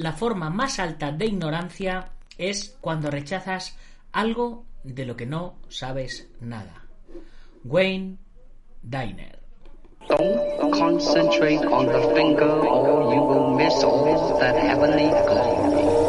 la forma más alta de ignorancia es cuando rechazas algo de lo que no sabes nada. Wayne Diner. Don't concentrate on the finger or you will miss all heavenly glory.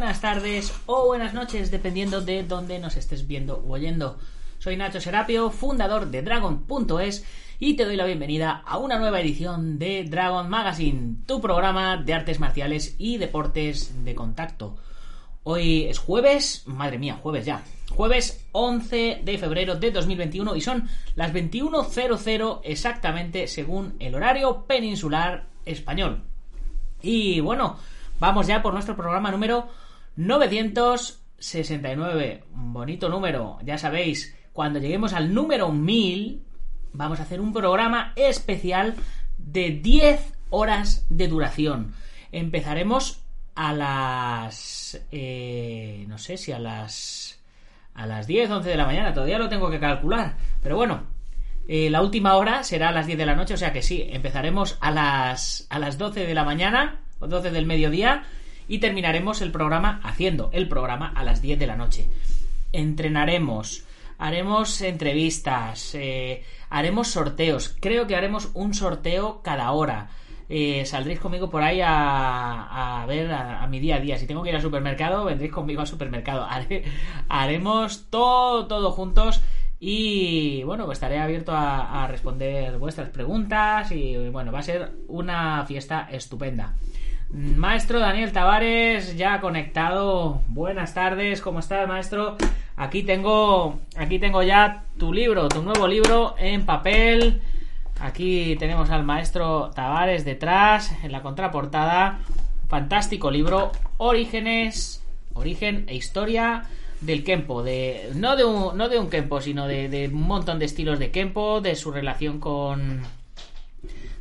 Buenas tardes o buenas noches, dependiendo de dónde nos estés viendo o oyendo. Soy Nacho Serapio, fundador de Dragon.es y te doy la bienvenida a una nueva edición de Dragon Magazine, tu programa de artes marciales y deportes de contacto. Hoy es jueves, madre mía, jueves ya. Jueves 11 de febrero de 2021 y son las 21.00 exactamente según el horario peninsular español. Y bueno, vamos ya por nuestro programa número 969. Bonito número, ya sabéis, cuando lleguemos al número 1000 vamos a hacer un programa especial de 10 horas de duración. Empezaremos a las... eh, no sé si a las... A las 10, 11 de la mañana, todavía lo tengo que calcular. Pero bueno, eh, la última hora será a las 10 de la noche, o sea que sí, empezaremos a las, a las 12 de la mañana, o 12 del mediodía, y terminaremos el programa haciendo el programa a las 10 de la noche. Entrenaremos, haremos entrevistas, eh, haremos sorteos, creo que haremos un sorteo cada hora. Eh, saldréis conmigo por ahí a, ver a, mi día a día. Si tengo que ir al supermercado, vendréis conmigo al supermercado. Haremos todo, todo juntos. Y bueno, pues estaré abierto a, a responder vuestras preguntas. Y bueno, va a ser una fiesta estupenda. Maestro Daniel Tavares, ya conectado. Buenas tardes, ¿cómo estás, maestro? Aquí tengo, aquí tengo ya tu libro, tu nuevo libro en papel. Aquí tenemos al maestro Tavares detrás, en la contraportada. Fantástico libro, Orígenes, Origen e Historia del Kempo. De, no, de un, no de un Kempo, sino de, de un montón de estilos de Kempo, de su relación con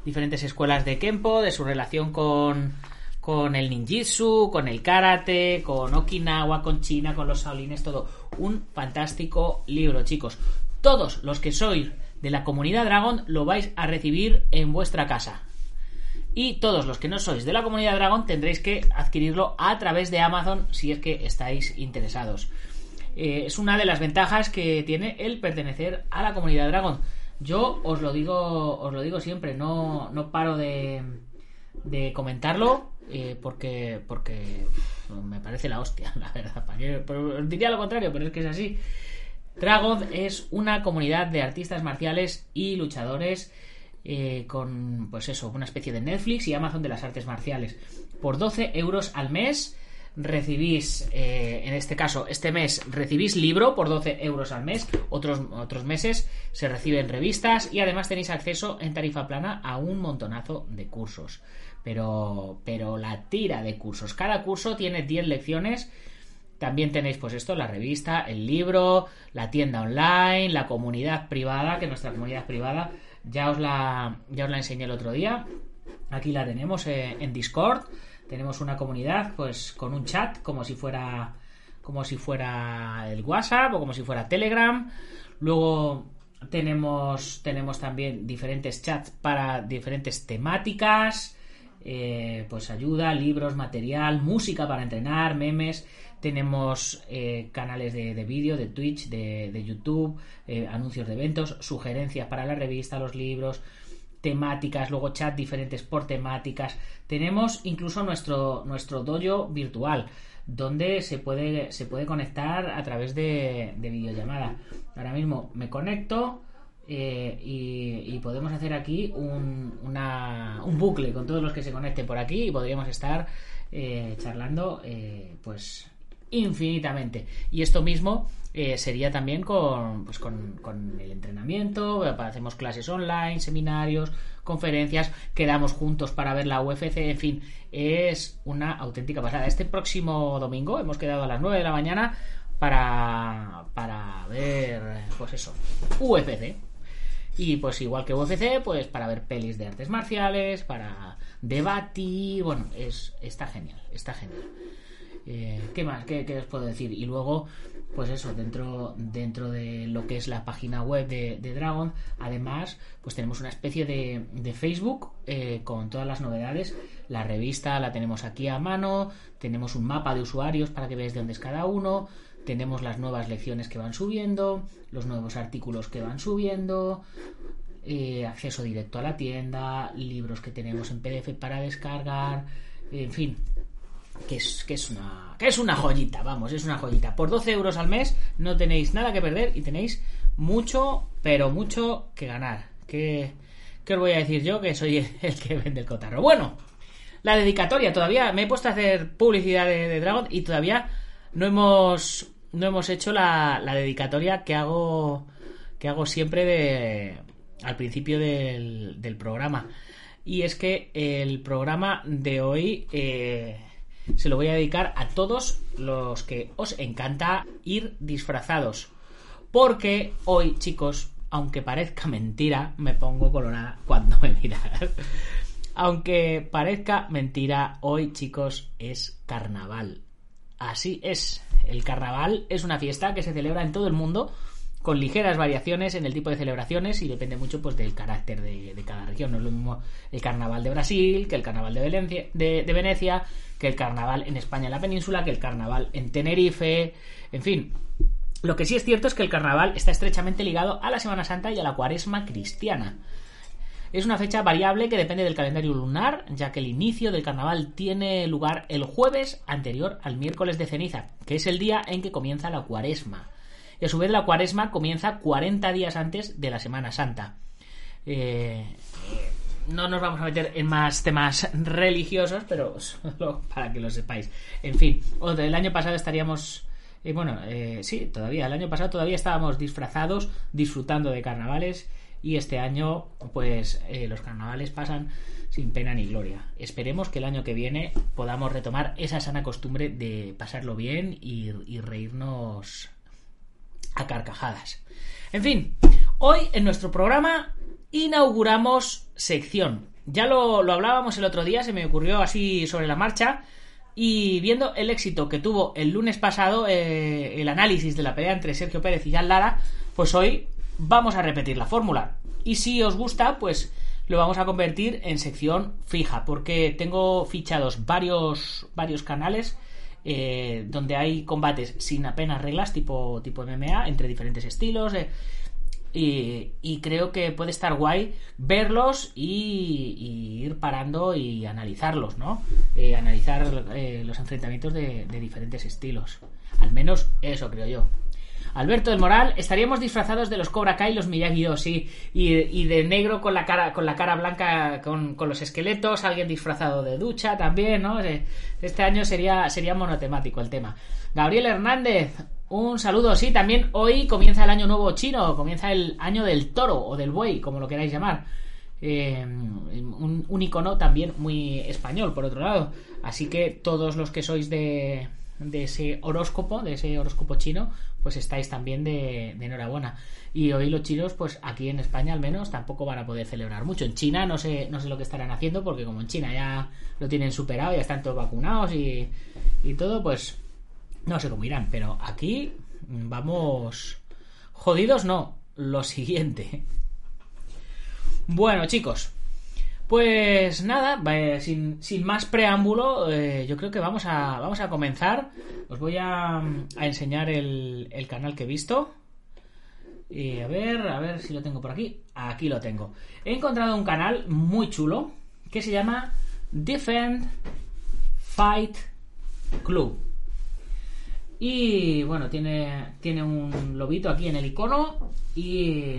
diferentes escuelas de Kempo, de su relación con, con el ninjitsu, con el karate, con Okinawa, con China, con los Shaolines, todo. Un fantástico libro, chicos. Todos los que sois de la comunidad Dragon lo vais a recibir en vuestra casa. Y todos los que no sois de la comunidad Dragon tendréis que adquirirlo a través de Amazon si es que estáis interesados. Eh, es una de las ventajas que tiene el pertenecer a la comunidad Dragon. Yo os lo digo, os lo digo siempre, no, no paro de, de comentarlo eh, porque, porque me parece la hostia, la verdad. Pero diría lo contrario, pero es que es así. Dragon es una comunidad de artistas marciales y luchadores eh, con, pues eso, una especie de Netflix y Amazon de las artes marciales. Por 12 euros al mes recibís, eh, en este caso, este mes recibís libro por 12 euros al mes, otros, otros meses se reciben revistas y además tenéis acceso en tarifa plana a un montonazo de cursos. Pero, pero la tira de cursos. Cada curso tiene 10 lecciones. También tenéis, pues esto, la revista, el libro, la tienda online, la comunidad privada, que nuestra comunidad privada ya os la, ya os la enseñé el otro día. Aquí la tenemos eh, en Discord. Tenemos una comunidad, pues, con un chat, como si fuera. como si fuera el WhatsApp o como si fuera Telegram. Luego tenemos. Tenemos también diferentes chats para diferentes temáticas. Eh, pues ayuda, libros, material, música para entrenar, memes. Tenemos eh, canales de, de vídeo, de Twitch, de, de YouTube, eh, anuncios de eventos, sugerencias para la revista, los libros, temáticas, luego chat diferentes por temáticas. Tenemos incluso nuestro, nuestro dojo virtual, donde se puede, se puede conectar a través de, de videollamada. Ahora mismo me conecto eh, y, podemos hacer aquí un, una- un bucle con todos los que se conecten por aquí y podríamos estar eh, charlando, eh, pues infinitamente. Y esto mismo sería también con, pues con, con, el entrenamiento, hacemos clases online, seminarios, conferencias, quedamos juntos para ver la UFC, en fin, es una auténtica pasada. Este próximo domingo hemos quedado a las 9 de la mañana para, para ver, pues eso, UFC. Y pues igual que UFC, pues para ver pelis de artes marciales, para debatir, bueno, es, está genial, está genial. Eh, ¿Qué más? ¿Qué, ¿Qué, os puedo decir? Y luego, pues eso, dentro, dentro de lo que es la página web de, de Dragon, además, pues tenemos una especie de, de Facebook eh, con todas las novedades. La revista la tenemos aquí a mano, tenemos un mapa de usuarios para que veáis de dónde es cada uno, tenemos las nuevas lecciones que van subiendo, los nuevos artículos que van subiendo, eh, acceso directo a la tienda, libros que tenemos en PDF para descargar, en fin, que es, que es una que es una joyita, vamos, es una joyita. Por 12 euros al mes no tenéis nada que perder y tenéis mucho, pero mucho que ganar. ¿Qué, qué os voy a decir yo que soy el, que vende el cotarro? Bueno, la dedicatoria, todavía me he puesto a hacer publicidad de, de Dragon y todavía no hemos no hemos hecho la, la, dedicatoria que hago que hago siempre de al principio del, programa y es que el programa de hoy eh, se lo voy a dedicar a todos los que os encanta ir disfrazados. Porque hoy, chicos, aunque parezca mentira, me pongo colorada cuando me miras. aunque parezca mentira, hoy, chicos, es carnaval. Así es. El carnaval es una fiesta que se celebra en todo el mundo con ligeras variaciones en el tipo de celebraciones y depende mucho pues del carácter de, cada región. No es lo mismo el carnaval de Brasil que el carnaval de, de, Venecia, que el carnaval en España en la península, que el carnaval en Tenerife, en fin. Lo que sí es cierto es que el carnaval está estrechamente ligado a la Semana Santa y a la cuaresma cristiana. Es una fecha variable que depende del calendario lunar, ya que el inicio del carnaval tiene lugar el jueves anterior al miércoles de ceniza, que es el día en que comienza la cuaresma y a su vez la cuaresma comienza 40 días antes de la Semana Santa. Eh, no nos vamos a meter en más temas religiosos, pero solo para que lo sepáis. En fin, el año pasado estaríamos... Eh, bueno, eh, sí, todavía, el año pasado todavía estábamos disfrazados, disfrutando de carnavales y este año pues eh, los carnavales pasan sin pena ni gloria. Esperemos que el año que viene podamos retomar esa sana costumbre de pasarlo bien y, y reírnos a carcajadas. En fin, hoy en nuestro programa inauguramos sección. Ya lo, lo, hablábamos el otro día, se me ocurrió así sobre la marcha. Y viendo el éxito que tuvo el lunes pasado eh, el análisis de la pelea entre Sergio Pérez y Jan Lara, pues hoy vamos a repetir la fórmula. Y si os gusta, pues lo vamos a convertir en sección fija, porque tengo fichados varios, varios canales eh, donde hay combates sin apenas reglas, tipo, tipo MMA, entre diferentes estilos. Eh, y, creo que puede estar guay verlos y, ir parando y analizarlos, ¿no? Eh, analizar los enfrentamientos de diferentes estilos. Al menos eso creo yo. Alberto del Moral, estaríamos disfrazados de los Cobra Kai y los Miyagi-Do, sí, y, y, de negro con la cara, con la cara blanca, con, con, los esqueletos, alguien disfrazado de ducha también, ¿no? Este año sería, sería monotemático el tema. Gabriel Hernández, un saludo, sí, también hoy comienza el año nuevo chino, comienza el año del toro o del buey, como lo queráis llamar. Eh, un, un icono también muy español, por otro lado. Así que todos los que sois de, de ese horóscopo, de ese horóscopo chino, pues estáis también de, enhorabuena. Y hoy los chinos, pues aquí en España al menos, tampoco van a poder celebrar mucho. En China no sé, no sé lo que estarán haciendo, porque como en China ya lo tienen superado, ya están todos vacunados y, y todo, pues no sé cómo irán. Pero aquí vamos jodidos, no. Lo siguiente. Bueno, chicos, pues nada, sin, sin más preámbulo, eh, yo creo que vamos a, vamos a comenzar. Os voy a, a enseñar el, el, canal que he visto. Y a ver, a ver si lo tengo por aquí. Aquí lo tengo. He encontrado un canal muy chulo que se llama Defend Fight Club. Y bueno, tiene, tiene un lobito aquí en el icono y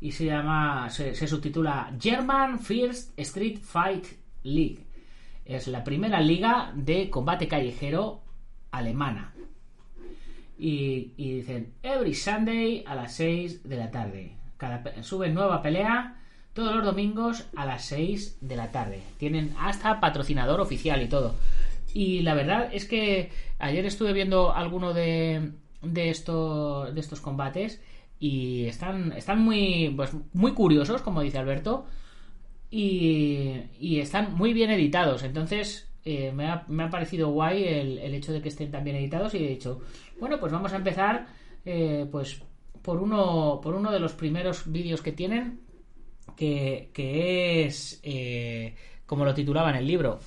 y se llama, se, se, subtitula German First Street Fight League. Es la primera liga de combate callejero alemana. y, dicen Every Sunday a las 6 de la tarde. Cada, suben nueva pelea todos los domingos a las 6 de la tarde. Tienen hasta patrocinador oficial y todo. Y la verdad es que ayer estuve viendo alguno de, de, estos, de estos combates y están, están muy, pues, muy curiosos, como dice Alberto, y, y están muy bien editados. Entonces eh, me, ha, me ha parecido guay el, el hecho de que estén tan bien editados y he dicho, bueno, pues vamos a empezar eh, pues por uno, por uno de los primeros vídeos que tienen, que, que es, eh, como lo titulaba en el libro,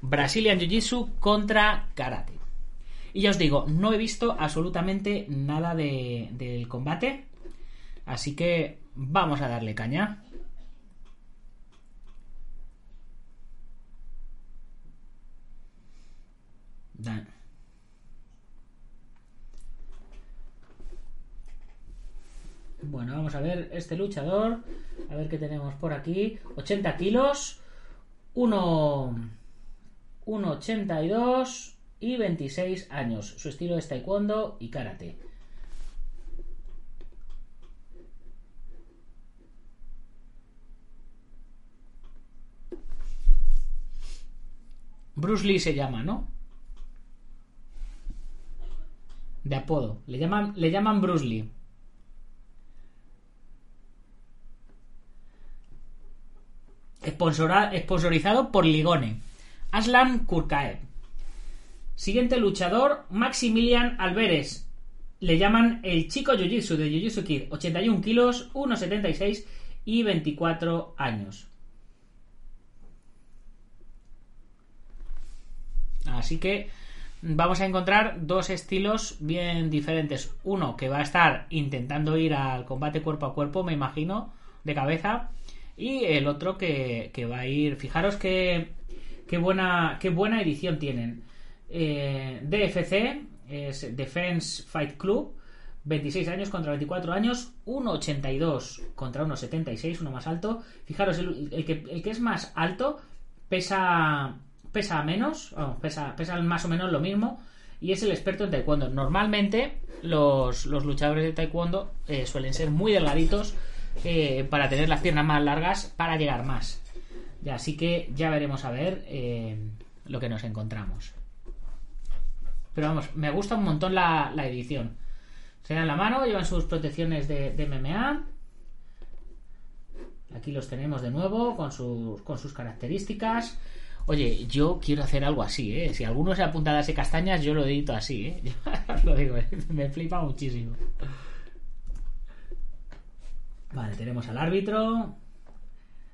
Brazilian Jiu-Jitsu contra Karate. Y ya os digo, no he visto absolutamente nada de, del combate, así que vamos a darle caña. Da- Bueno, vamos a ver este luchador. A ver qué tenemos por aquí. 80 kilos. 1. 1,82 y 26 años. Su estilo es taekwondo y karate. Bruce Lee se llama, ¿no? De apodo. Le llaman, le llaman Bruce Lee. Sponsora- sponsorizado por Ligone. Aslan Kurkaev. Siguiente luchador, Maximilian Alvarez. Le llaman el chico Jiu-Jitsu de Jiu-Jitsu Kid. 81 kilos, 1,76 y 24 años. Así que vamos a encontrar dos estilos bien diferentes. Uno que va a estar intentando ir al combate cuerpo a cuerpo, me imagino, de cabeza. Y el otro que, que va a ir. Fijaros que, qué, buena, qué buena edición tienen. Eh, DFC es Defense Fight Club. 26 años contra 24 años, 1,82 contra 1,76, uno más alto. Fijaros, el que, el que es más alto pesa pesa menos, pesa, más o menos lo mismo y es el experto en taekwondo. Normalmente los, luchadores de taekwondo eh, suelen ser muy delgaditos eh, para tener las piernas más largas para llegar más. Ya, así que ya veremos a ver eh, lo que nos encontramos. Pero vamos, me gusta un montón la, edición. Se dan la mano, llevan sus protecciones de, MMA. Aquí los tenemos de nuevo con sus características. Oye, yo quiero hacer algo así, ¿eh? Si alguno se apunta a darse castañas, yo lo edito así, ¿eh? Lo digo, ¿eh? me flipa muchísimo. Vale, tenemos al árbitro.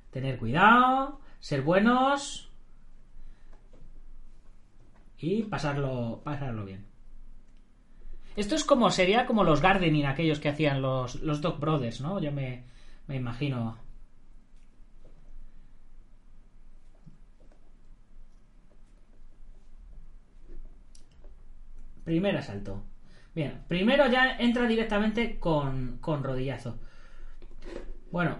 Tener cuidado, ser buenos y pasarlo, pasarlo bien. Esto es como, sería como los gardening, aquellos que hacían los, los Dog Brothers, ¿no? Yo me, me imagino. Primer asalto. Bien, primero ya entra directamente con, con rodillazo. Bueno,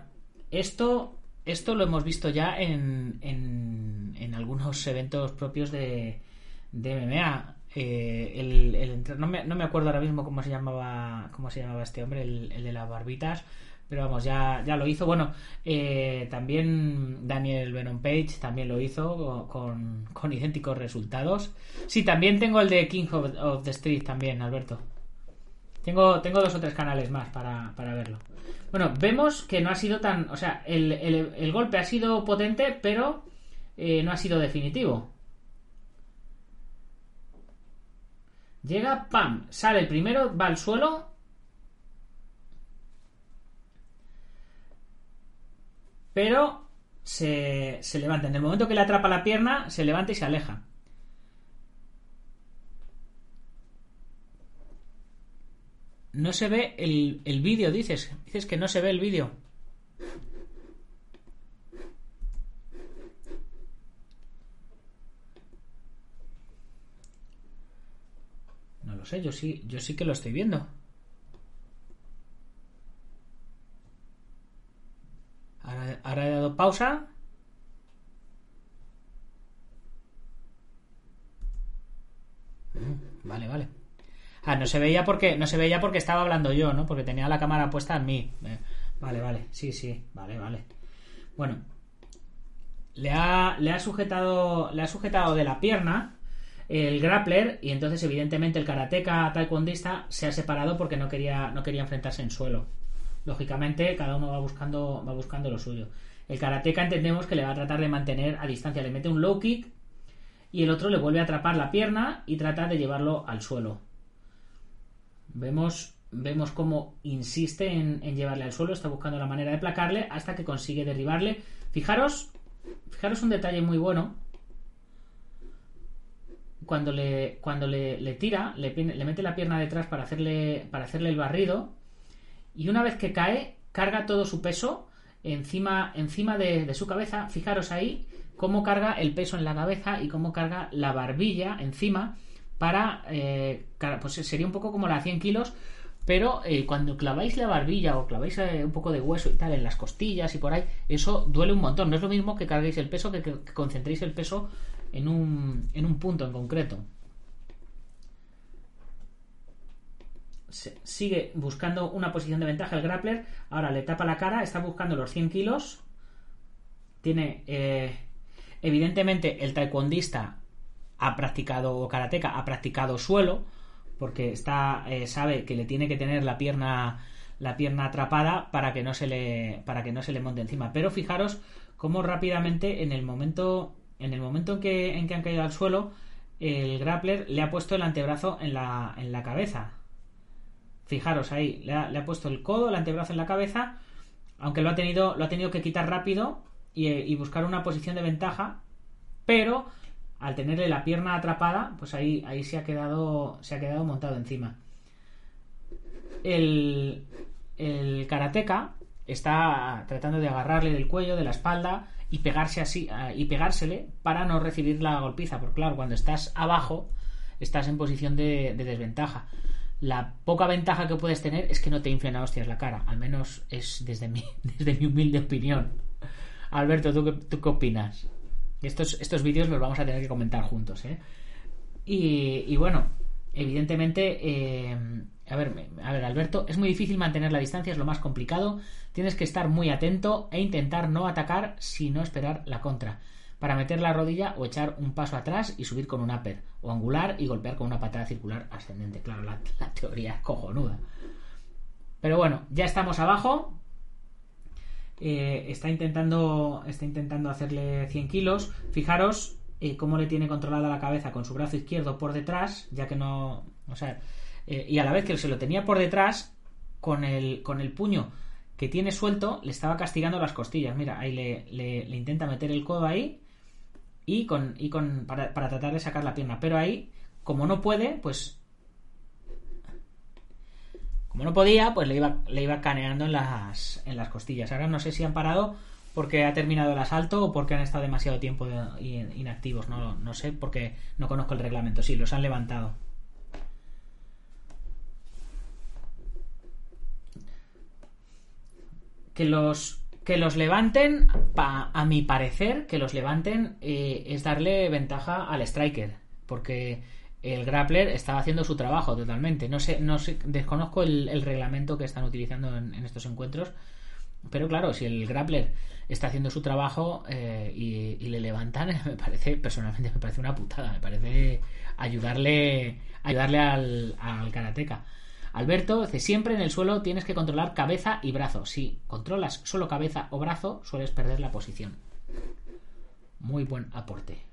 esto, esto lo hemos visto ya en, en, en algunos eventos propios de, de MMA. Eh, el, el- no, me, no me acuerdo ahora mismo cómo se llamaba cómo se llamaba este hombre, el, el de las barbitas, pero vamos, ya, ya lo hizo. Bueno, eh, también Daniel Venom Page también lo hizo con, con idénticos resultados. Sí, también tengo el de King of, the Street también, Alberto. Tengo, tengo dos o tres canales más para, para verlo. Bueno, vemos que no ha sido tan. O sea, el, el- el golpe ha sido potente, pero eh, no ha sido definitivo. Llega, pam, sale el primero, va al suelo. Pero se, se levanta. En el momento que le atrapa la pierna, se levanta y se aleja. No se ve el, el vídeo, dices. Dices que no se ve el vídeo. No lo sé, yo sí, yo sí que lo estoy viendo. Ahora, ahora he dado pausa. Mm, Vale, vale. Ah, no se veía porque no se veía porque estaba hablando yo, ¿no? Porque tenía la cámara puesta en mí. Eh, vale, vale. Sí, sí. Vale, vale. Bueno. Le ha, le ha sujetado le ha sujetado de la pierna el grappler y entonces evidentemente el karateka taekwondista se ha separado porque no quería no quería enfrentarse en suelo. Lógicamente cada uno va buscando va buscando lo suyo. El karateka entendemos que le va a tratar de mantener a distancia, le mete un low kick y el otro le vuelve a atrapar la pierna y trata de llevarlo al suelo. Vemos, vemos cómo insiste en, llevarle al suelo, está buscando la manera de placarle hasta que consigue derribarle. Fijaros, fijaros un detalle muy bueno. Cuando le, cuando le, tira, le, le, mete la pierna detrás para hacerle, para hacerle el barrido. Y una vez que cae, carga todo su peso encima, encima de, su cabeza. Fijaros ahí cómo carga el peso en la cabeza y cómo carga la barbilla encima para, eh, pues sería un poco como la 100 kilos, pero eh, cuando claváis la barbilla o claváis eh, un poco de hueso y tal en las costillas y por ahí, eso duele un montón. No es lo mismo que carguéis el peso que, que, concentréis el peso en un, en un punto en concreto. Sigue buscando una posición de ventaja el grappler. Ahora le tapa la cara, está buscando los 100 kilos. Tiene, evidentemente, el taekwondista ha practicado o karateka ha practicado suelo porque está eh, sabe que le tiene que tener la pierna la pierna atrapada para que no se le para que no se le monte encima pero fijaros cómo rápidamente en el momento en el momento en que, en que han caído al suelo el grappler le ha puesto el antebrazo en la, en la cabeza fijaros ahí le ha, puesto el codo el antebrazo en la cabeza aunque lo ha tenido lo ha tenido que quitar rápido y, y buscar una posición de ventaja pero al tenerle la pierna atrapada, pues ahí, ahí se ha quedado. Se ha quedado montado encima. El, el karateka está tratando de agarrarle del cuello, de la espalda y pegarse así y pegársele para no recibir la golpiza, porque claro, cuando estás abajo estás en posición de, desventaja. La poca ventaja que puedes tener es que no te inflen a hostias la cara, al menos es desde mi, desde mi humilde opinión. Alberto, ¿tú ¿tú qué opinas? Estos, estos vídeos los vamos a tener que comentar juntos, ¿eh? Y, bueno, evidentemente, eh, a, ver, a ver, Alberto, es muy difícil mantener la distancia, es lo más complicado. Tienes que estar muy atento e intentar no atacar, sino esperar la contra. Para meter la rodilla o echar un paso atrás y subir con un upper. O angular y golpear con una patada circular ascendente. Claro, la, teoría es cojonuda. Pero bueno, ya estamos abajo. Eh, está intentando está intentando hacerle 100 kilos fijaros eh, cómo le tiene controlada la cabeza con su brazo izquierdo por detrás ya que no o sea eh, y a la vez que se lo tenía por detrás con el con el puño que tiene suelto le estaba castigando las costillas mira ahí le, intenta meter el codo ahí y con y con para, para tratar de sacar la pierna pero ahí como no puede pues como no podía, pues le iba, le iba caneando en las, en las costillas. Ahora no sé si han parado porque ha terminado el asalto o porque han estado demasiado tiempo inactivos. No, no sé porque no conozco el reglamento. Sí, los han levantado. Que los, que los levanten, a mi parecer, que los levanten eh, es darle ventaja al striker. Porque el grappler estaba haciendo su trabajo totalmente. No sé, no sé, desconozco el, reglamento que están utilizando en, estos encuentros. Pero claro, si el grappler está haciendo su trabajo eh, y, le levantan, me parece, personalmente me parece una putada. Me parece ayudarle, ayudarle al, al karateca. Alberto dice, siempre en el suelo tienes que controlar cabeza y brazo. Si controlas solo cabeza o brazo, sueles perder la posición. Muy buen aporte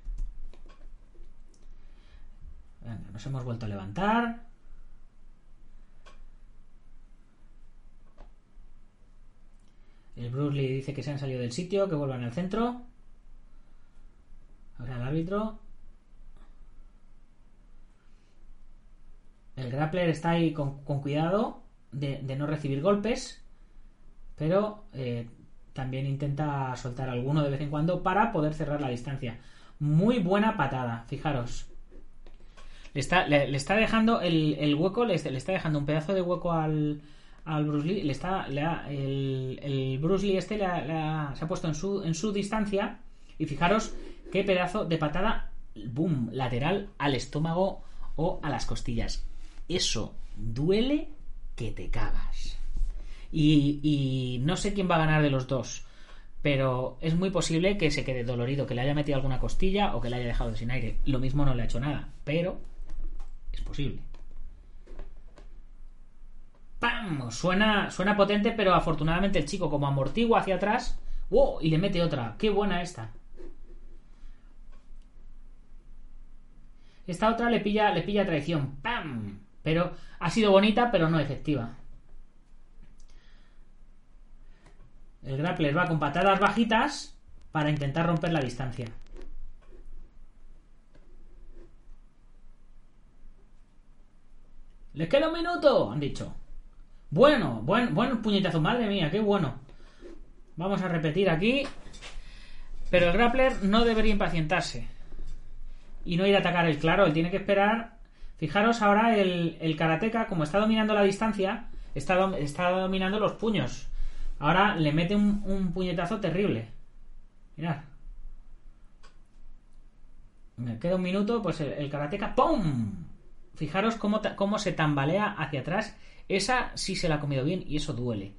nos hemos vuelto a levantar. El Bruce Lee dice que se han salido del sitio, que vuelvan al centro. Ahora el árbitro. El grappler está ahí con, cuidado de, no recibir golpes, pero eh, también intenta soltar alguno de vez en cuando para poder cerrar la distancia. Muy buena patada, fijaros. Le está, dejando el, hueco, le, está dejando un pedazo de hueco al, al Bruce Lee. Le está, el, Bruce Lee este se ha puesto en su, en su distancia. Y fijaros qué pedazo de patada, boom, lateral al estómago o a las costillas. Eso duele que te cagas. Y, y no sé quién va a ganar de los dos, pero es muy posible que se quede dolorido, que le haya metido alguna costilla o que le haya dejado sin aire. Lo mismo no le ha hecho nada, pero es posible. ¡Pam! Suena, suena potente, pero afortunadamente el chico como amortigua hacia atrás. ¡Wow! Y le mete otra. ¡Qué buena esta! Esta otra le pilla, le pilla traición. ¡Pam! Pero ha sido bonita, pero no efectiva. El grappler va con patadas bajitas para intentar romper la distancia. ¡Les queda un minuto! Han dicho. Bueno, buen, buen puñetazo, madre mía, qué bueno. Vamos a repetir aquí. Pero el grappler no debería impacientarse. Y no ir a atacar el claro, él tiene que esperar. Fijaros ahora el, karateka, como está dominando la distancia, está, dominando los puños. Ahora le mete un, puñetazo terrible. Mirad. Me queda un minuto, pues el, karateka ¡pum! Fijaros cómo, cómo se tambalea hacia atrás esa sí se la ha comido bien y eso duele.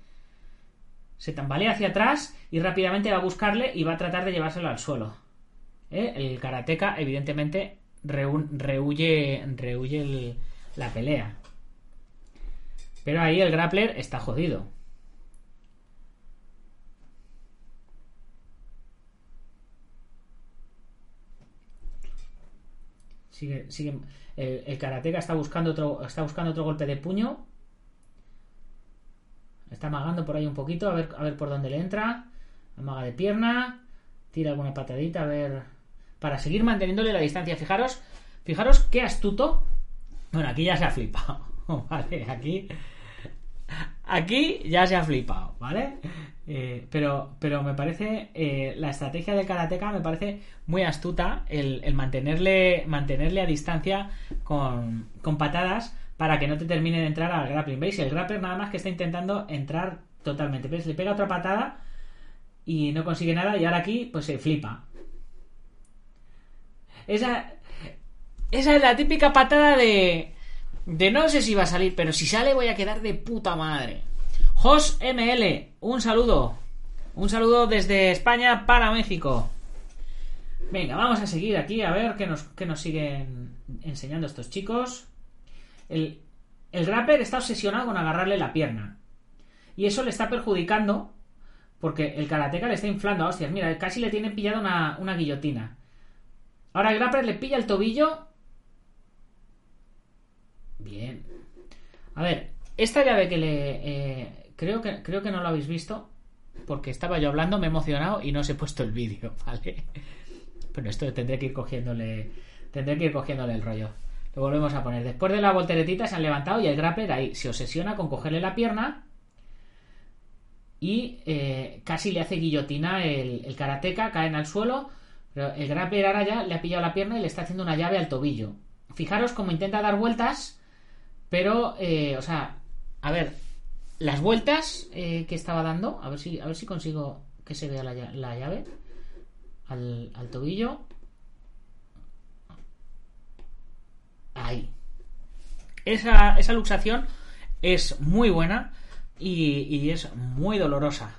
Se tambalea hacia atrás y rápidamente va a buscarle y va a tratar de llevárselo al suelo. ¿Eh? El karateka, evidentemente, rehuye, la pelea. Pero ahí el grappler está jodido. Sigue, sigue. El, el karateka está buscando otro, está buscando otro golpe de puño Está amagando por ahí un poquito, a ver, a ver por dónde le entra. Amaga de pierna. Tira alguna patadita, a ver. Para seguir manteniéndole la distancia. Fijaros, fijaros qué astuto. Bueno, aquí ya se ha flipado. Vale, aquí. Aquí ya se ha flipado, ¿vale? Eh, pero, pero me parece. Eh, la estrategia del karateka me parece muy astuta. El, mantenerle, mantenerle a distancia con, con patadas para que no te termine de entrar al grappling. ¿Veis? El grappler nada más que está intentando entrar totalmente. Le pega otra patada y no consigue nada y ahora aquí pues se flipa. Esa, esa es la típica patada de... De no sé si va a salir, pero si sale voy a quedar de puta madre. Jos ML, un saludo. Un saludo desde España para México. Venga, vamos a seguir aquí a ver qué nos, qué nos siguen enseñando estos chicos. El, el grappler está obsesionado con agarrarle la pierna. Y eso le está perjudicando porque el karateka le está inflando hostias. Mira, casi le tiene pillado una, guillotina. Ahora grappler le pilla el tobillo. Bien. A ver, esta llave que le... Eh, creo, que, creo que no lo habéis visto. Porque estaba yo hablando, me he emocionado y no os he puesto el vídeo, ¿vale? Pero esto tendré que ir cogiéndole... Tendré que ir cogiéndole el rollo. Lo volvemos a poner. Después de la volteretita se han levantado y el grappler ahí se obsesiona con cogerle la pierna y eh, casi le hace guillotina el, el karateka, caen al suelo. Pero el grappler ahora ya le ha pillado la pierna y le está haciendo una llave al tobillo. Fijaros cómo intenta dar vueltas, pero, eh, o sea, a ver, las vueltas eh, que estaba dando, a ver si, a ver si consigo que se vea la, llave al, al tobillo. ahí. Esa, esa luxación es muy buena y, es muy dolorosa.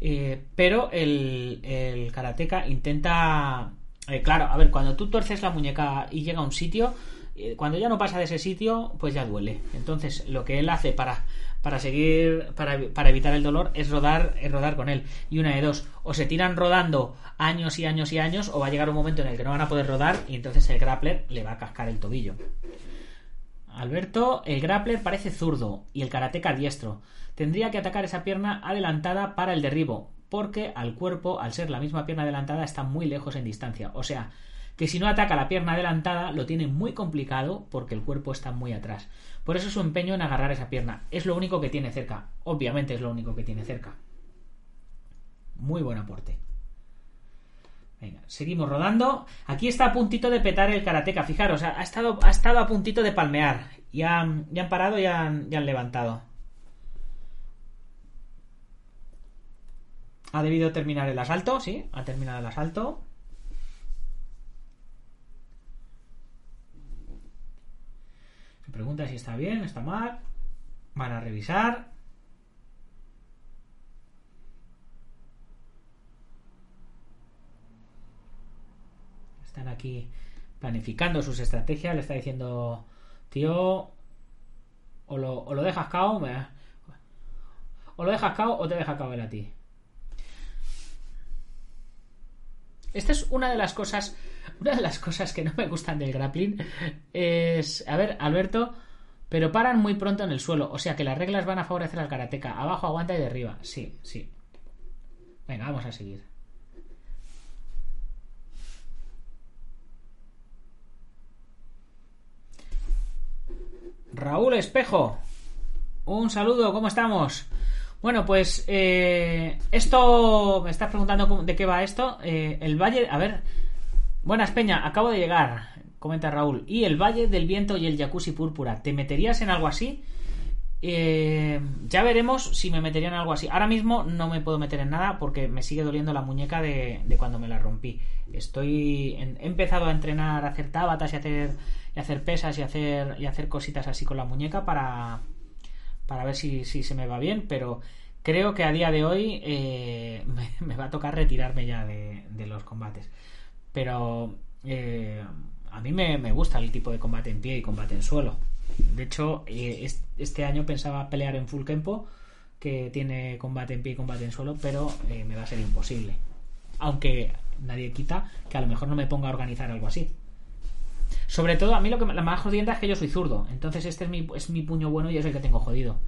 Eh, pero el, karateka intenta... Eh, claro, a ver, cuando tú torces la muñeca y llega a un sitio, eh, cuando ya no pasa de ese sitio, pues ya duele. Entonces, lo que él hace para, para seguir, para, para, evitar el dolor, es rodar, es rodar con él. Y una de dos, o se tiran rodando años y años y años, o va a llegar un momento en el que no van a poder rodar y entonces el grappler le va a cascar el tobillo. Alberto, el grappler parece zurdo y el karateca diestro. Tendría que atacar esa pierna adelantada para el derribo, porque al cuerpo, al ser la misma pierna adelantada, está muy lejos en distancia. O sea, que si no ataca la pierna adelantada lo tiene muy complicado porque el cuerpo está muy atrás. Por eso su empeño en agarrar esa pierna. Es lo único que tiene cerca. Obviamente es lo único que tiene cerca. Muy buen aporte. Venga, seguimos rodando. Aquí está a puntito de petar el karateka. Fijaros, ha estado, ha estado a puntito de palmear. Ya, han parado y han, ya han levantado. Ha debido terminar el asalto, sí, ha terminado el asalto. pregunta si está bien, está mal. Van a revisar. Están aquí planificando sus estrategias. Le está diciendo, tío, o lo, o lo dejas cao, o lo dejas cao o te deja cao él a ti. Esta es una de las cosas, una de las cosas que no me gustan del grappling. Es, a ver, Alberto, pero paran muy pronto en el suelo. O sea que las reglas van a favorecer al karateka. Abajo aguanta y derriba. Sí, sí. Venga, vamos a seguir. Raúl Espejo. Un saludo, ¿cómo estamos? Bueno, pues eh, esto, me estás preguntando de qué va esto. Eh, el Valle, a ver, buenas Peña, acabo de llegar, comenta Raúl. Y el Valle del Viento y el Jacuzzi Púrpura, ¿te meterías en algo así? Eh, ya veremos si me metería en algo así. Ahora mismo no me puedo meter en nada porque me sigue doliendo la muñeca de, cuando me la rompí. Estoy he empezado a entrenar, a hacer tabatas y hacer y hacer pesas y a hacer y hacer cositas así con la muñeca para para ver si, se me va bien, pero creo que a día de hoy eh, me, va a tocar retirarme ya de, de los combates. Pero eh, a mí me, me gusta el tipo de combate en pie y combate en suelo. De hecho, eh, es- este año pensaba pelear en Full Tempo, que tiene combate en pie y combate en suelo, pero eh, me va a ser imposible. Aunque nadie quita que a lo mejor no me ponga a organizar algo así. Sobre todo, a mí lo que la más jodienda es que yo soy zurdo. Entonces este es mi, es mi puño bueno y es el que tengo jodido.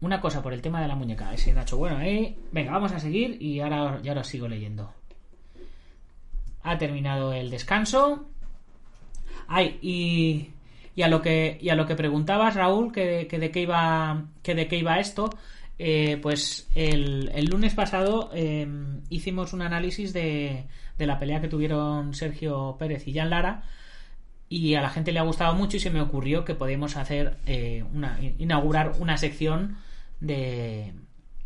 Una cosa por el tema de la muñeca. Ese Nacho, bueno, eh. Venga, vamos a seguir y ahora, y ahora sigo leyendo. Ha terminado el descanso. Ay, y, y a lo que y a lo que preguntabas, Raúl, que, que de qué iba que de qué iba esto, eh, pues el, el lunes pasado eh, hicimos un análisis de, de la pelea que tuvieron Sergio Pérez y Jan Lara y a la gente le ha gustado mucho y se me ocurrió que podíamos hacer eh, inaugurar una sección de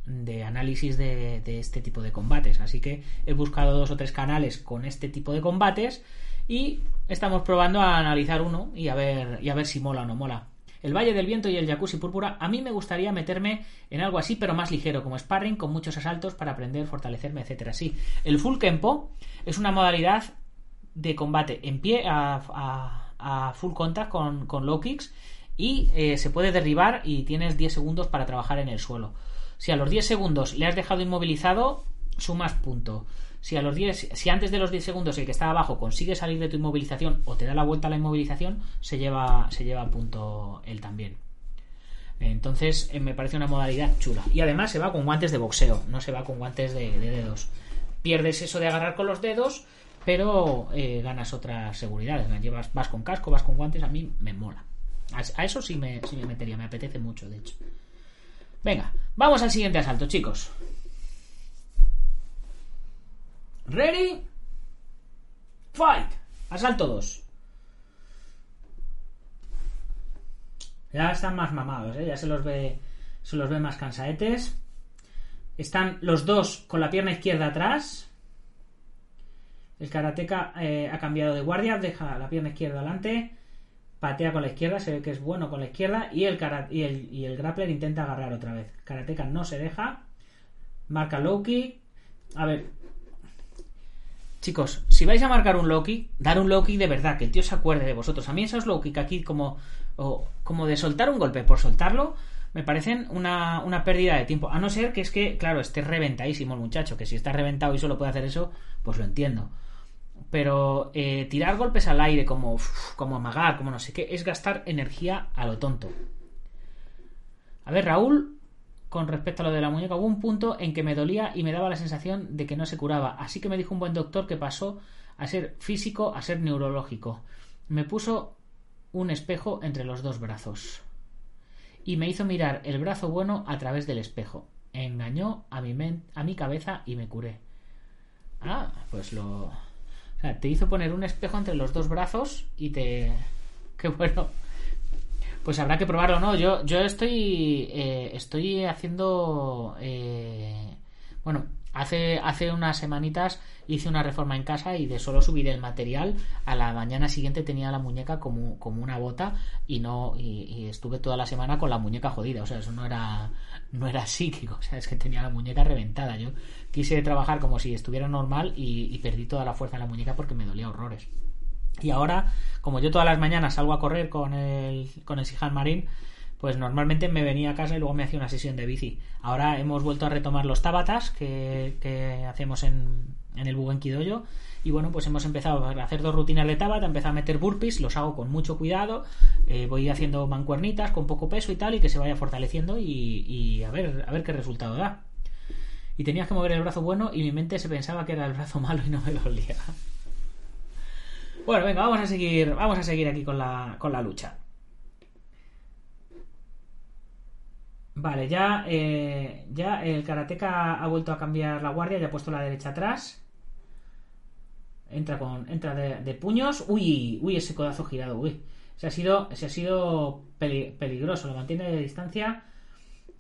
de análisis de, de este tipo de combates. Así que he buscado dos o tres canales con este tipo de combates y estamos probando a analizar uno y a ver y a ver si mola o no mola el Valle del Viento y el Jacuzzi Púrpura a mí me gustaría meterme en algo así pero más ligero como sparring con muchos asaltos para aprender fortalecerme etcétera sí el full kempo es una modalidad de combate en pie a, full contact con, con low kicks y eh, se puede derribar y tienes 10 segundos para trabajar en el suelo. Si a los 10 segundos le has dejado inmovilizado, sumas punto. Si a los 10, si antes de los 10 segundos el que está abajo consigue salir de tu inmovilización o te da la vuelta a la inmovilización, se lleva, se lleva punto él también. Entonces eh, me parece una modalidad chula. Y además se va con guantes de boxeo, no se va con guantes de, de dedos. Pierdes eso de agarrar con los dedos, pero eh, ganas otras seguridades. Llevas, vas con casco, vas con guantes, a mí me mola. A, a eso sí me, sí me metería, me apetece mucho, de hecho. Venga, vamos al siguiente asalto, chicos. Ready? Fight. Asalto 2. Ya están más mamados, ¿eh? ya se los ve, se los ve más cansaetes. Están los dos con la pierna izquierda atrás. El karateka eh, ha cambiado de guardia, deja la pierna izquierda adelante, patea con la izquierda, se ve que es bueno con la izquierda y el, grappler intenta agarrar otra vez. Karateka no se deja, marca low kick. A ver, chicos, si vais a marcar un low kick, dar un low kick de verdad, que el tío se acuerde de vosotros. A mí esos low kick aquí como, o- como de soltar un golpe por soltarlo, me parecen una, una pérdida de tiempo. A no ser que es que, claro, esté reventadísimo el muchacho, que si está reventado y solo puede hacer eso, pues lo entiendo. Pero eh, tirar golpes al aire como, como amagar, como no sé qué, es gastar energía a lo tonto. A ver, Raúl, con respecto a lo de la muñeca, hubo un punto en que me dolía y me daba la sensación de que no se curaba. Así que me dijo un buen doctor que pasó a ser físico a ser neurológico. Me puso un espejo entre los dos brazos y me hizo mirar el brazo bueno a través del espejo. Engañó a mi, a mi cabeza y me curé. Ah, pues lo... O sea, te hizo poner un espejo entre los dos brazos y te... Qué bueno. Pues habrá que probarlo, ¿no? Yo, yo estoy... eh, estoy haciendo... eh, Bueno, Hace, hace unas semanitas hice una reforma en casa y de solo subir el material, a la mañana siguiente tenía la muñeca como, como una bota y no y, estuve toda la semana con la muñeca jodida. O sea, eso no era, no era psíquico, o sea, es que tenía la muñeca reventada. Yo quise trabajar como si estuviera normal y, y perdí toda la fuerza en la muñeca porque me dolía horrores. Y ahora, como yo todas las mañanas salgo a correr con el, con el Sihan Marín, pues normalmente me venía a casa y luego me hacía una sesión de bici. Ahora hemos vuelto a retomar los tabatas que, que hacemos en, en el Bugenquidoyo y bueno, pues hemos empezado a hacer dos rutinas de tabata, empezado a meter burpees, los hago con mucho cuidado, eh, voy haciendo mancuernitas con poco peso y tal y que se vaya fortaleciendo y, a ver a ver qué resultado da. Y tenías que mover el brazo bueno y mi mente se pensaba que era el brazo malo y no me dolía. Bueno, venga, vamos a seguir, vamos a seguir aquí con la, con la lucha. Vale, ya, eh, ya el karateka ha vuelto a cambiar la guardia, ya ha puesto la derecha atrás. Entra con, entra de, puños. Uy, uy, ese codazo girado, uy. Se ha sido, se ha sido peli- peligroso. Lo mantiene de distancia.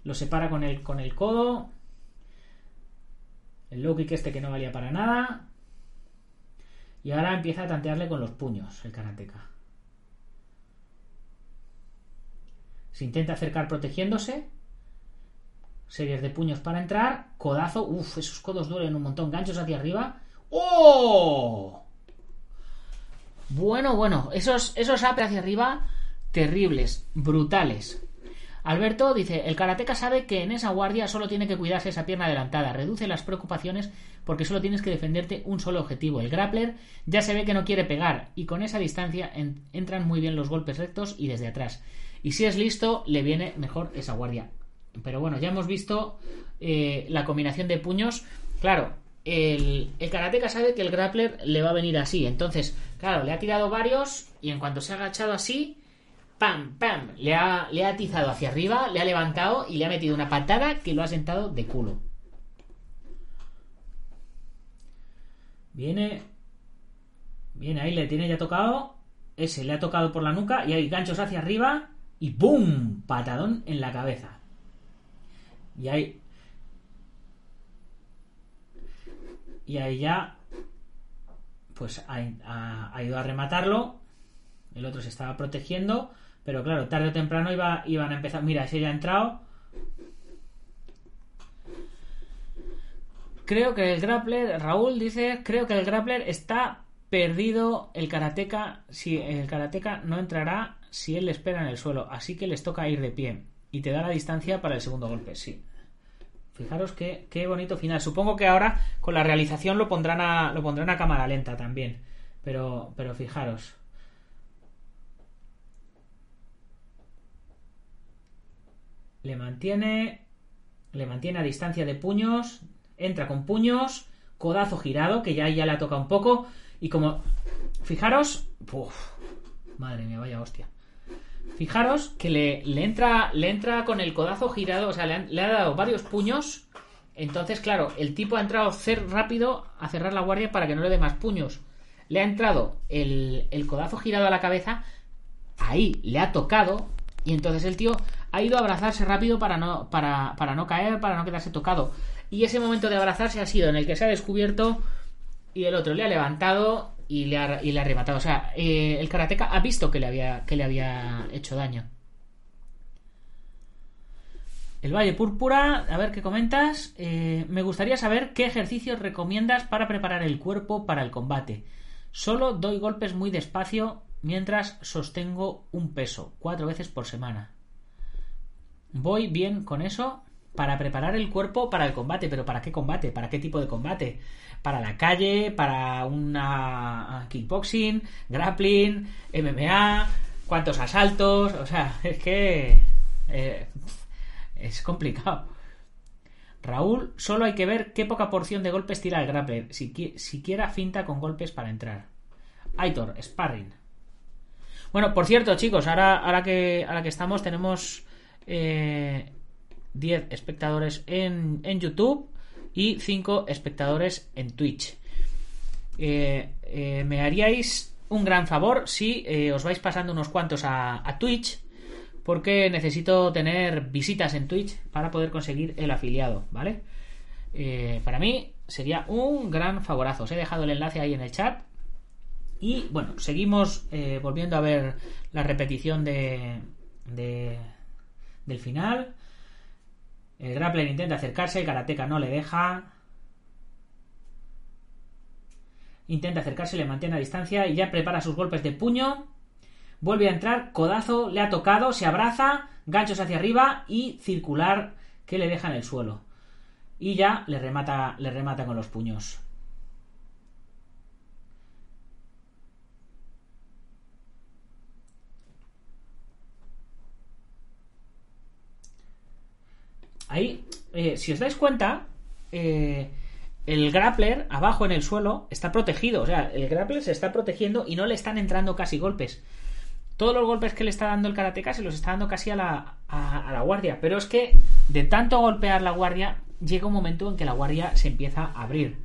Lo separa con el, con el codo. El low kick este que no valía para nada. Y ahora empieza a tantearle con los puños el karateka. Se intenta acercar protegiéndose. Series de puños para entrar. Codazo. Uf, esos codos duelen un montón. Ganchos hacia arriba. ¡Oh! Bueno, bueno. Esos, esos hacia arriba. Terribles. Brutales. Alberto dice, el karateka sabe que en esa guardia solo tiene que cuidarse esa pierna adelantada, reduce las preocupaciones porque solo tienes que defenderte un solo objetivo. El grappler ya se ve que no quiere pegar y con esa distancia en- entran muy bien los golpes rectos y desde atrás. Y si es listo, le viene mejor esa guardia. Pero bueno, ya hemos visto eh, la combinación de puños. Claro, el, el karateka sabe que el grappler le va a venir así. Entonces, claro, le ha tirado varios y en cuanto se ha agachado así, pam, pam, le ha, le ha atizado hacia arriba, le ha levantado y le ha metido una patada que lo ha sentado de culo. Viene. Viene ahí, le tiene ya tocado. Ese le ha tocado por la nuca y hay ganchos hacia arriba y ¡boom! Patadón en la cabeza. Y ahí. Y ahí ya. Pues ha, ha- ha ido a rematarlo. El otro se estaba protegiendo. Pero claro, tarde o temprano iba, iban a empezar. Mira, ese ya ha entrado. Creo que el grappler, Raúl dice, creo que el grappler está perdido el karateka. Si el karateka no entrará si él le espera en el suelo, así que les toca ir de pie y te da la distancia para el segundo golpe. Sí. Fijaros qué, qué bonito final. Supongo que ahora con la realización lo pondrán a, lo cámara lenta también. Pero, pero fijaros. Le mantiene. Le mantiene a distancia de puños. Entra con puños. Codazo girado, que ya, ya le ha tocado un poco. Y como. Fijaros. Uf, madre mía, vaya hostia. Fijaros que le, le entra. Le entra con el codazo girado. O sea, le, le ha dado varios puños. Entonces, claro, el tipo ha entrado rápido a cerrar la guardia para que no le dé más puños. Le ha entrado el, el codazo girado a la cabeza. Ahí le ha tocado. Y entonces el tío ha ido a abrazarse rápido para no, para, para no caer, para no quedarse tocado. Y ese momento de abrazarse ha sido en el que se ha descubierto y el otro le ha levantado y le ha, y le ha rematado. O sea, eh, el karateka ha visto que le había, que le había hecho daño. El Valle Púrpura, a ver qué comentas. Eh, me gustaría saber qué ejercicios recomiendas para preparar el cuerpo para el combate. Solo doy golpes muy despacio mientras sostengo un peso, cuatro veces por semana. Voy bien con eso para preparar el cuerpo para el combate, pero ¿para qué combate? ¿Para qué tipo de combate? ¿Para la calle? ¿Para una kickboxing? ¿Grappling? ¿MMA? ¿Cuántos asaltos? O sea, es que... eh, es complicado. Raúl, solo hay que ver qué poca porción de golpes tira el grappler, si qui- siquiera finta con golpes para entrar. Aitor, sparring. Bueno, por cierto, chicos, ahora que estamos, tenemos eh, 10 espectadores en, en YouTube y 5 espectadores en Twitch. Eh, eh, me haríais un gran favor si eh, os vais pasando unos cuantos a, Twitch porque necesito tener visitas en Twitch para poder conseguir el afiliado, ¿vale? Para mí sería un gran favorazo. Os he dejado el enlace ahí en el chat. Y bueno, seguimos volviendo a ver la repetición de, de- del final. El grappler intenta acercarse, el karateka no le deja. Intenta acercarse, le mantiene a distancia y ya prepara sus golpes de puño. Vuelve a entrar, codazo, le ha tocado, se abraza, ganchos hacia arriba y circular que le deja en el suelo. Y ya le remata, le remata con los puños. Ahí, eh, si os dais cuenta, eh, el grappler abajo en el suelo está protegido. O sea, el grappler se está protegiendo y no le están entrando casi golpes. Todos los golpes que le está dando el karateka se los está dando casi a la, a, la guardia. Pero es que de tanto golpear la guardia, llega un momento en que la guardia se empieza a abrir.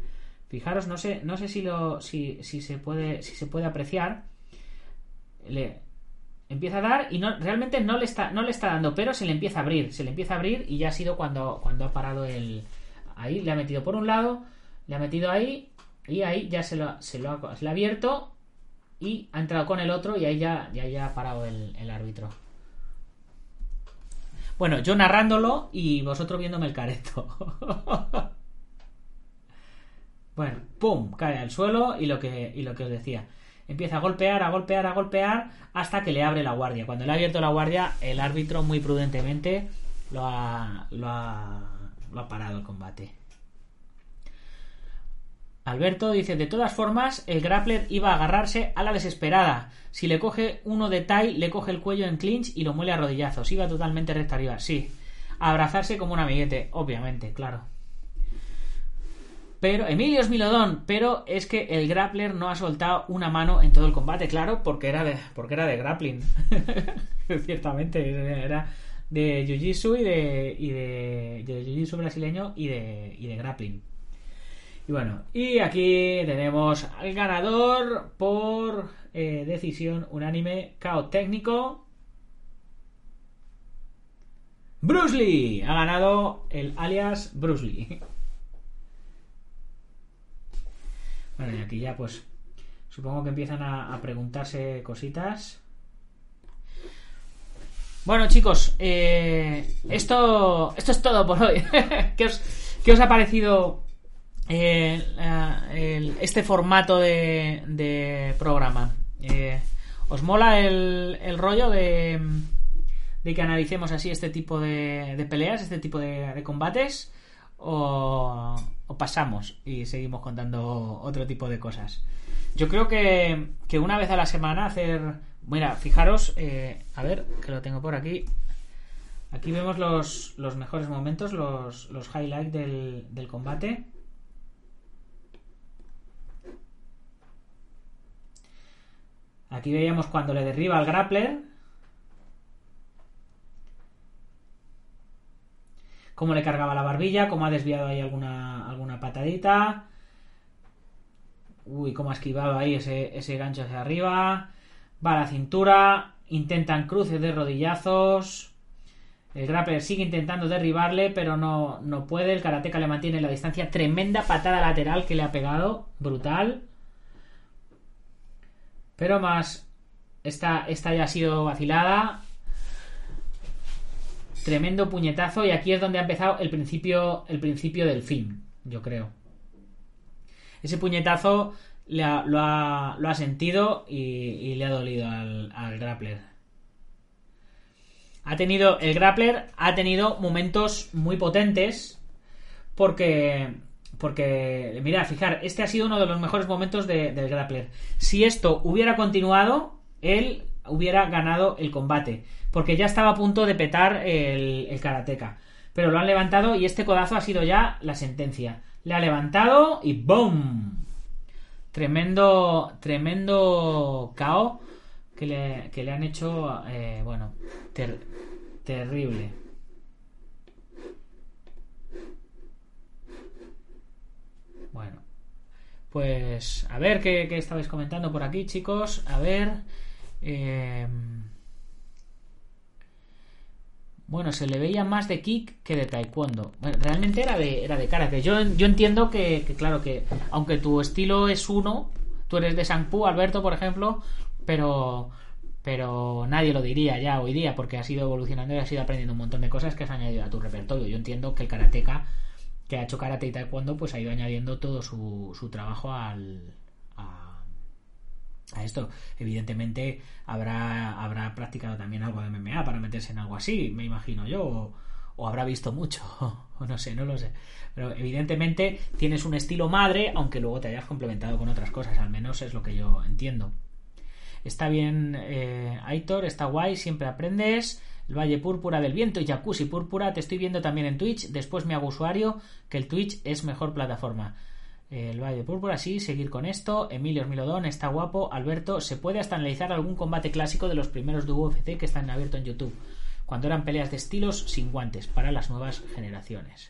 Fijaros, no sé, no sé si lo. si, si se puede. si se puede apreciar. Le empieza a dar y no, realmente no le está, no le está dando, pero se le empieza a abrir. Se le empieza a abrir y ya ha sido cuando, cuando ha parado el. Ahí le ha metido por un lado, le ha metido ahí, y ahí ya se lo, se lo ha, se lo ha abierto y ha entrado con el otro y ahí ya, ya, ya ha parado el, árbitro. Bueno, yo narrándolo y vosotros viéndome el careto. bueno, ¡pum! Cae al suelo y lo que, y lo que os decía. Empieza a golpear, a golpear, a golpear hasta que le abre la guardia. Cuando le ha abierto la guardia, el árbitro muy prudentemente lo ha, parado el combate. Alberto dice, de todas formas, el grappler iba a agarrarse a la desesperada. Si le coge uno de Tai, le coge el cuello en clinch y lo muele a rodillazos. Iba totalmente recta arriba, sí. A abrazarse como un amiguete, obviamente, claro. Pero, Emilio Smilodón, pero es que el grappler no ha soltado una mano en todo el combate, claro, porque era de, porque era de grappling. Ciertamente, era de Jiu-Jitsu y de, y de, Jiu-Jitsu brasileño y de, y de grappling. Y bueno, y aquí tenemos al ganador por eh, decisión unánime, KO técnico. Bruce Lee ha ganado el alias Bruce Lee. Bueno, y aquí ya pues supongo que empiezan a, preguntarse cositas. Bueno chicos, eh, esto, esto es todo por hoy. ¿Qué, os, qué os ha parecido eh, este formato de, programa? Eh, ¿Os mola el, el rollo de, de que analicemos así este tipo de, de peleas, este tipo de combates? O, pasamos y seguimos contando otro tipo de cosas? Yo creo que, que una vez a la semana hacer... Mira, fijaros, eh, a ver, que lo tengo por aquí. Aquí vemos los, los mejores momentos, los, los highlights del, del combate. Aquí veíamos cuando le derriba al grappler. Cómo le cargaba la barbilla, cómo ha desviado ahí alguna, alguna patadita. Uy, cómo ha esquivado ahí ese, ese gancho hacia arriba. Va a la cintura. Intentan cruces de rodillazos. El grappler sigue intentando derribarle, pero no, no puede. El karateka le mantiene la distancia. Tremenda patada lateral que le ha pegado. Brutal. Pero más. Esta, esta ya ha sido vacilada. Tremendo puñetazo. Y aquí es donde ha empezado el principio, el principio del fin. Yo creo. Ese puñetazo lo, ha, sentido y, le ha dolido al, al grappler. Ha tenido. El grappler ha tenido momentos muy potentes. Porque. Porque. Mira, fijar, este ha sido uno de los mejores momentos de- del grappler. Si esto hubiera continuado, él hubiera ganado el combate. Porque ya estaba a punto de petar el, el karateka. Pero lo han levantado y este codazo ha sido ya la sentencia. Le ha levantado y ¡boom! Tremendo, tremendo KO que le, que le han hecho, eh, bueno, ter- terrible. Bueno, pues a ver qué, qué estabais comentando por aquí, chicos. A ver. Eh, Bueno, se le veía más de kick que de taekwondo. Bueno, realmente era de, era de karate. Yo, yo entiendo que, claro, que aunque tu estilo es uno, tú eres de Sangpu, Alberto, por ejemplo, pero pero nadie lo diría ya hoy día porque has ido evolucionando y has ido aprendiendo un montón de cosas que has añadido a tu repertorio. Yo entiendo que el karateka que ha hecho karate y taekwondo pues ha ido añadiendo todo su, su trabajo al, a, esto. Evidentemente habrá, habrá practicado también algo de MMA para meterse en algo así, me imagino yo, o, habrá visto mucho, o no sé, no lo sé. Pero evidentemente tienes un estilo madre, aunque luego te hayas complementado con otras cosas, al menos es lo que yo entiendo. Está bien, eh, Aitor, está guay, siempre aprendes. El Valle Púrpura del Viento y Jacuzzi Púrpura, te estoy viendo también en Twitch. Después me hago usuario, que el Twitch es mejor plataforma. El Valle Púrpura, sí, seguir con esto. Emilio Milodón, está guapo. Alberto, se puede hasta analizar algún combate clásico de los primeros de UFC que están abiertos en YouTube, cuando eran peleas de estilos sin guantes para las nuevas generaciones.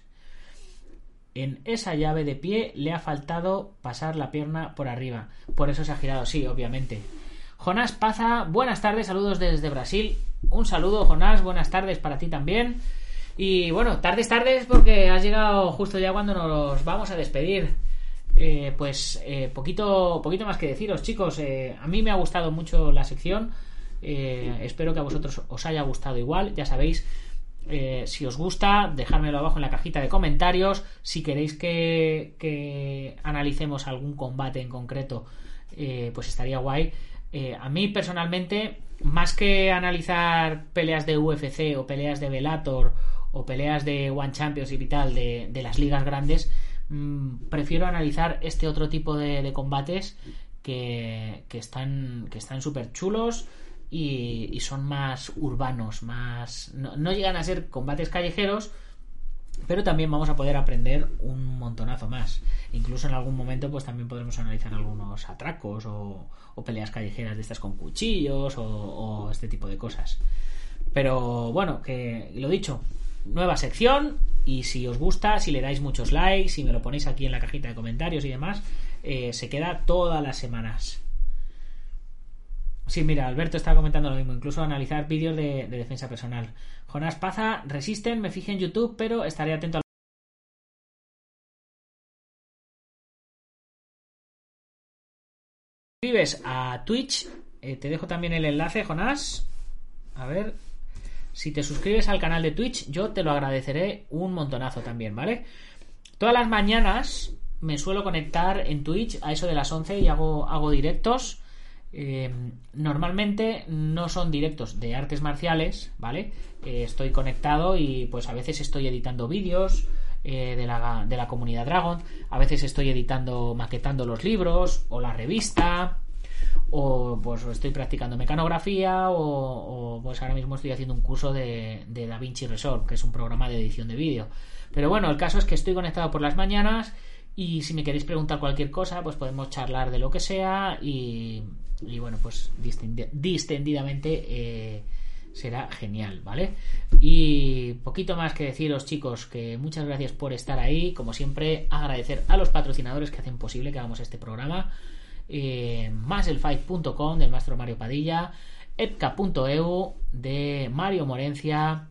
En esa llave de pie le ha faltado pasar la pierna por arriba. Por eso se ha girado, sí, obviamente. Jonás Paza, buenas tardes, saludos desde Brasil. Un saludo, Jonás, buenas tardes para ti también. Y bueno, tardes, tardes, porque has llegado justo ya cuando nos vamos a despedir. Eh, pues eh, poquito, poquito más que deciros, chicos. Eh, a mí me ha gustado mucho la sección. Espero que a vosotros os haya gustado igual. Ya sabéis, si os gusta, dejármelo abajo en la cajita de comentarios. Si queréis que, que analicemos algún combate en concreto, pues estaría guay. A mí personalmente, más que analizar peleas de UFC o peleas de Velator o peleas de One Champions y tal de, de las ligas grandes, mmm, prefiero analizar este otro tipo de, combates que, están que están súper chulos y, son más urbanos, más no, no llegan a ser combates callejeros, pero también vamos a poder aprender un montonazo más. Incluso en algún momento, pues también podremos analizar algunos atracos o, o peleas callejeras de estas con cuchillos o, o, este tipo de cosas. Pero bueno, que lo dicho, nueva sección y si os gusta, si le dais muchos likes, si me lo ponéis aquí en la cajita de comentarios y demás, eh, se queda todas las semanas. Sí, mira, Alberto está comentando lo mismo, incluso analizar vídeos de, de, defensa personal. Jonás Paza, resisten, me fijé en YouTube, pero estaré atento a suscribes a Twitch, eh, te dejo también el enlace, Jonás. A ver, si te suscribes al canal de Twitch, yo te lo agradeceré un montonazo también, ¿vale? Todas las mañanas me suelo conectar en Twitch a eso de las 11 y hago, hago directos. Eh, normalmente no son directos de artes marciales, ¿vale? Eh, estoy conectado y pues a veces estoy editando vídeos eh, de, la, de la comunidad Dragon, a veces estoy editando, maquetando los libros o la revista, o pues estoy practicando mecanografía, o, pues ahora mismo estoy haciendo un curso de, de DaVinci Resolve, que es un programa de edición de vídeo. Pero bueno, el caso es que estoy conectado por las mañanas y si me queréis preguntar cualquier cosa, pues podemos charlar de lo que sea y, y bueno, pues distendidamente eh, será genial, ¿vale? Y poquito más que deciros, chicos, que muchas gracias por estar ahí. Como siempre, agradecer a los patrocinadores que hacen posible que hagamos este programa. Eh, maselfight.com del maestro Mario Padilla, epca.eu de Mario Morencia,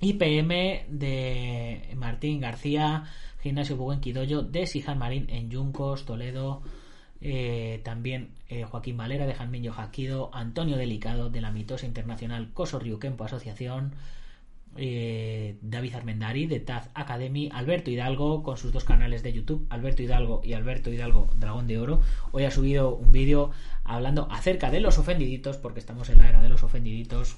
IPM de Martín García, Gimnasio Quidoyo de Sijan Marín en Yuncos, Toledo, eh, también eh, Joaquín Valera de Janmiño Jaquido, Antonio Delicado de la mitosa internacional Coso Riuquempo Asociación, eh, David Armendari de Taz Academy, Alberto Hidalgo con sus dos canales de YouTube, Alberto Hidalgo y Alberto Hidalgo Dragón de Oro. Hoy ha subido un vídeo hablando acerca de los ofendiditos, porque estamos en la era de los ofendiditos.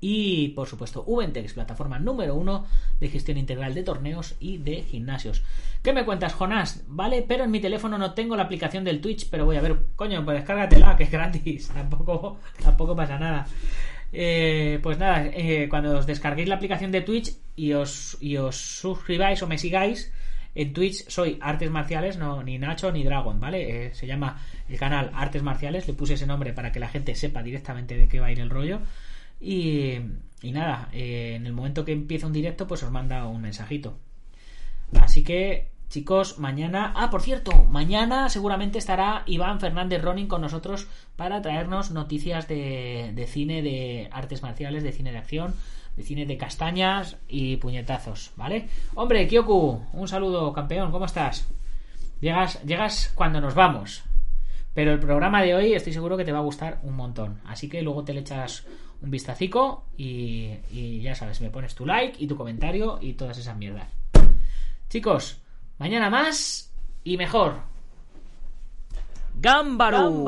Y por supuesto, Ubentex, plataforma número uno de gestión integral de torneos y de gimnasios. ¿Qué me cuentas, Jonás? Vale, pero en mi teléfono no tengo la aplicación del Twitch, pero voy a ver, coño, pues descárgatela, que es gratis, tampoco, tampoco pasa nada. Eh, pues nada, eh, cuando os descarguéis la aplicación de Twitch y os, y os suscribáis o me sigáis, en Twitch soy Artes Marciales, no ni Nacho ni Dragon, ¿vale? Eh, se llama el canal Artes Marciales, le puse ese nombre para que la gente sepa directamente de qué va a ir el rollo. Y, y nada, en el momento que empieza un directo, pues os manda un mensajito. Así que, chicos, mañana. Ah, por cierto, mañana seguramente estará Iván Fernández Ronin con nosotros para traernos noticias de, cine, de artes marciales, de cine de acción. de cine de castañas y puñetazos, ¿vale? Hombre, Kyoku, un saludo, campeón, ¿cómo estás? Llegas, llegas cuando nos vamos. Pero el programa de hoy estoy seguro que te va a gustar un montón. Así que luego te le echas un vistacico y, y ya sabes, me pones tu like y tu comentario y todas esas mierdas. Chicos, mañana más y mejor. ¡Gámbaro!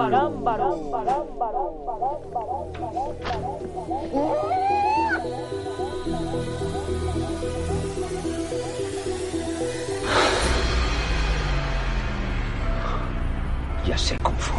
Ya sé Kung Fu.